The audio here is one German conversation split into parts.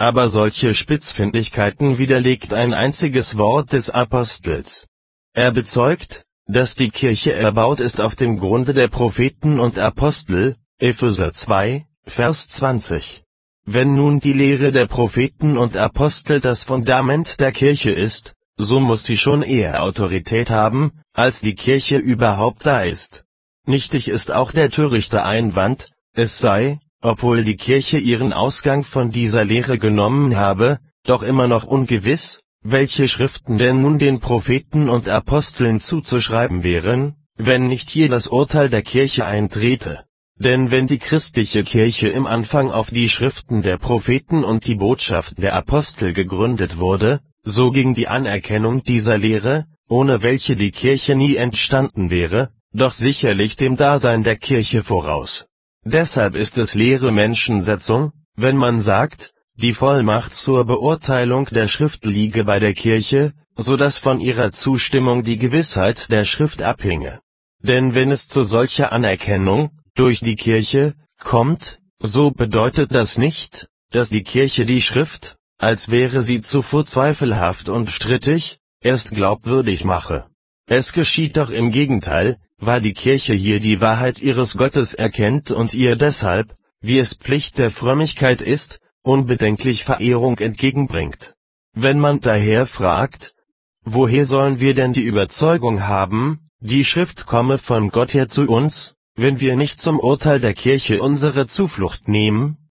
aber solche Spitzfindigkeiten widerlegt ein einziges Wort des Apostels. Er bezeugt, dass die Kirche erbaut ist auf dem Grunde der Propheten und Apostel, Epheser 2, Vers 20. Wenn nun die Lehre der Propheten und Apostel das Fundament der Kirche ist, so muss sie schon eher Autorität haben, als die Kirche überhaupt da ist. Nichtig ist auch der törichte Einwand, es sei, obwohl die Kirche ihren Ausgang von dieser Lehre genommen habe, doch immer noch ungewiss, welche Schriften denn nun den Propheten und Aposteln zuzuschreiben wären, wenn nicht hier das Urteil der Kirche eintrete. Denn wenn die christliche Kirche im Anfang auf die Schriften der Propheten und die Botschaft der Apostel gegründet wurde, so ging die Anerkennung dieser Lehre, ohne welche die Kirche nie entstanden wäre, doch sicherlich dem Dasein der Kirche voraus. Deshalb ist es leere Menschensetzung, wenn man sagt, die Vollmacht zur Beurteilung der Schrift liege bei der Kirche, so dass von ihrer Zustimmung die Gewissheit der Schrift abhinge. Denn wenn es zu solcher Anerkennung, durch die Kirche, kommt, so bedeutet das nicht, dass die Kirche die Schrift, als wäre sie zuvor zweifelhaft und strittig, erst glaubwürdig mache. Es geschieht doch im Gegenteil, weil die Kirche hier die Wahrheit ihres Gottes erkennt und ihr deshalb, wie es Pflicht der Frömmigkeit ist, unbedenklich Verehrung entgegenbringt. Wenn man daher fragt, woher sollen wir denn die Überzeugung haben, die Schrift komme von Gott her zu uns, wenn wir nicht zum Urteil der Kirche unsere Zuflucht nehmen?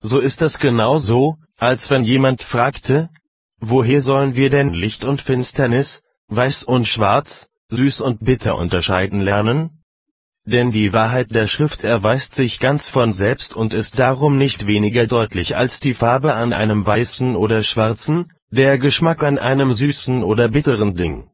So ist das genau so, als wenn jemand fragte, woher sollen wir denn Licht und Finsternis, weiß und schwarz, süß und bitter unterscheiden lernen? Denn die Wahrheit der Schrift erweist sich ganz von selbst und ist darum nicht weniger deutlich als die Farbe an einem weißen oder schwarzen, der Geschmack an einem süßen oder bitteren Ding.